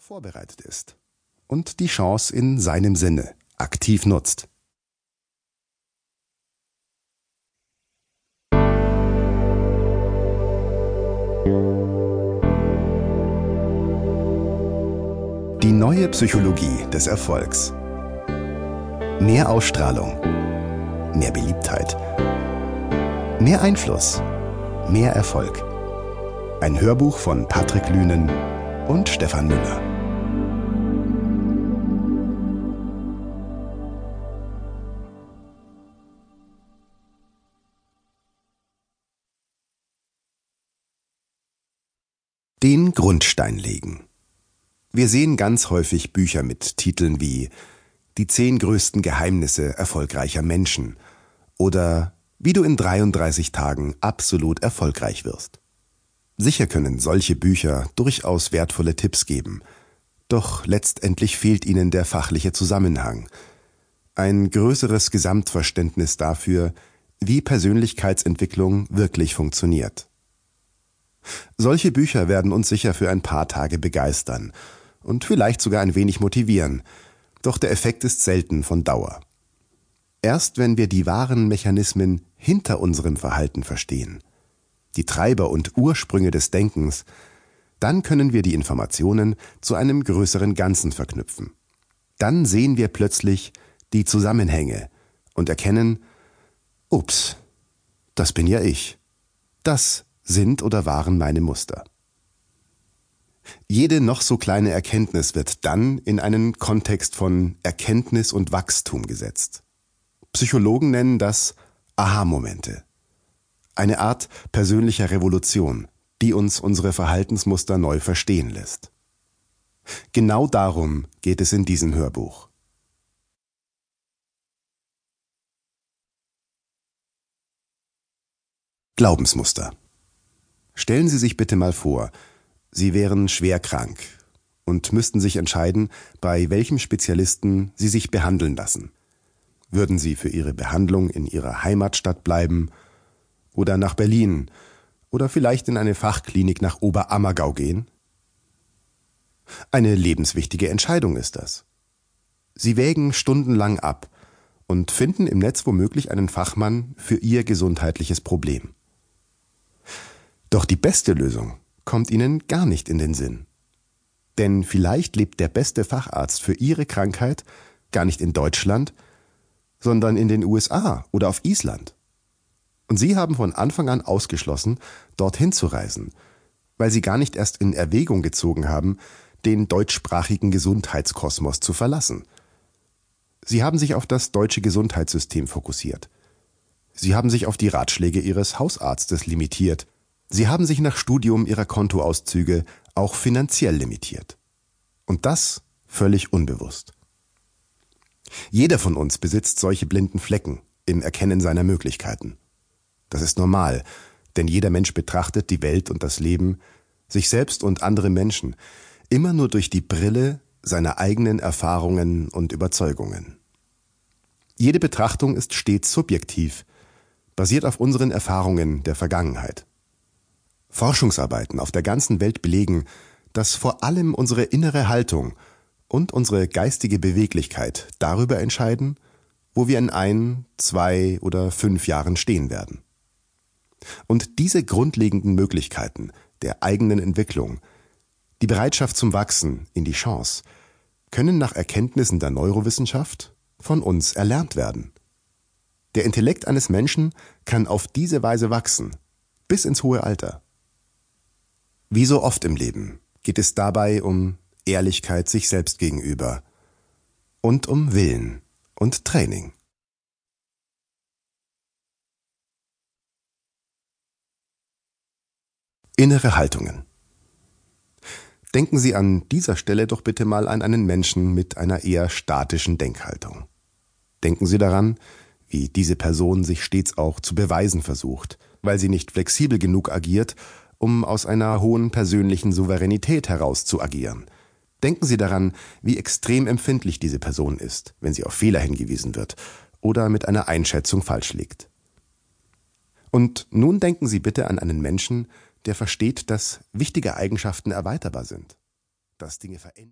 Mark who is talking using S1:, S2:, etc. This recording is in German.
S1: vorbereitet ist und die Chance in seinem Sinne aktiv nutzt. Die neue Psychologie des Erfolgs. Mehr Ausstrahlung, mehr Beliebtheit, mehr Einfluss, mehr Erfolg. Ein Hörbuch von Patrick Lünen und Stefan Müller. Den Grundstein legen. Wir sehen ganz häufig Bücher mit Titeln wie Die zehn größten Geheimnisse erfolgreicher Menschen oder Wie du in 33 Tagen absolut erfolgreich wirst. Sicher können solche Bücher durchaus wertvolle Tipps geben, doch letztendlich fehlt ihnen der fachliche Zusammenhang, ein größeres Gesamtverständnis dafür, wie Persönlichkeitsentwicklung wirklich funktioniert. Solche Bücher werden uns sicher für ein paar Tage begeistern und vielleicht sogar ein wenig motivieren, doch der Effekt ist selten von Dauer. Erst wenn wir die wahren Mechanismen hinter unserem Verhalten verstehen, die Treiber und Ursprünge des Denkens, dann können wir die Informationen zu einem größeren Ganzen verknüpfen. Dann sehen wir plötzlich die Zusammenhänge und erkennen, ups, das bin ja ich. Das sind oder waren meine Muster. Jede noch so kleine Erkenntnis wird dann in einen Kontext von Erkenntnis und Wachstum gesetzt. Psychologen nennen das Aha-Momente eine Art persönlicher Revolution, die uns unsere Verhaltensmuster neu verstehen lässt. Genau darum geht es in diesem Hörbuch. Glaubensmuster. Stellen Sie sich bitte mal vor, Sie wären schwer krank und müssten sich entscheiden, bei welchem Spezialisten Sie sich behandeln lassen. Würden Sie für Ihre Behandlung in Ihrer Heimatstadt bleiben oder nach Berlin oder vielleicht in eine Fachklinik nach Oberammergau gehen? Eine lebenswichtige Entscheidung ist das. Sie wägen stundenlang ab und finden im Netz womöglich einen Fachmann für Ihr gesundheitliches Problem. Doch die beste Lösung kommt Ihnen gar nicht in den Sinn. Denn vielleicht lebt der beste Facharzt für Ihre Krankheit gar nicht in Deutschland, sondern in den USA oder auf Island. Und sie haben von Anfang an ausgeschlossen, dorthin zu reisen, weil sie gar nicht erst in Erwägung gezogen haben, den deutschsprachigen Gesundheitskosmos zu verlassen. Sie haben sich auf das deutsche Gesundheitssystem fokussiert. Sie haben sich auf die Ratschläge ihres Hausarztes limitiert. Sie haben sich nach Studium ihrer Kontoauszüge auch finanziell limitiert. Und das völlig unbewusst. Jeder von uns besitzt solche blinden Flecken im Erkennen seiner Möglichkeiten. Das ist normal, denn jeder Mensch betrachtet die Welt und das Leben, sich selbst und andere Menschen, immer nur durch die Brille seiner eigenen Erfahrungen und Überzeugungen. Jede Betrachtung ist stets subjektiv, basiert auf unseren Erfahrungen der Vergangenheit. Forschungsarbeiten auf der ganzen Welt belegen, dass vor allem unsere innere Haltung und unsere geistige Beweglichkeit darüber entscheiden, wo wir in ein, zwei oder fünf Jahren stehen werden. Und diese grundlegenden Möglichkeiten der eigenen Entwicklung, die Bereitschaft zum Wachsen in die Chance, können nach Erkenntnissen der Neurowissenschaft von uns erlernt werden. Der Intellekt eines Menschen kann auf diese Weise wachsen, bis ins hohe Alter. Wie so oft im Leben geht es dabei um Ehrlichkeit sich selbst gegenüber und um Willen und Training. Innere Haltungen. Denken Sie an dieser Stelle doch bitte mal an einen Menschen mit einer eher statischen Denkhaltung. Denken Sie daran, wie diese Person sich stets auch zu beweisen versucht, weil sie nicht flexibel genug agiert, um aus einer hohen persönlichen Souveränität heraus zu agieren. Denken Sie daran, wie extrem empfindlich diese Person ist, wenn sie auf Fehler hingewiesen wird oder mit einer Einschätzung falsch liegt. Und nun denken Sie bitte an einen Menschen, der versteht, dass wichtige Eigenschaften erweiterbar sind. dass Dinge verändern.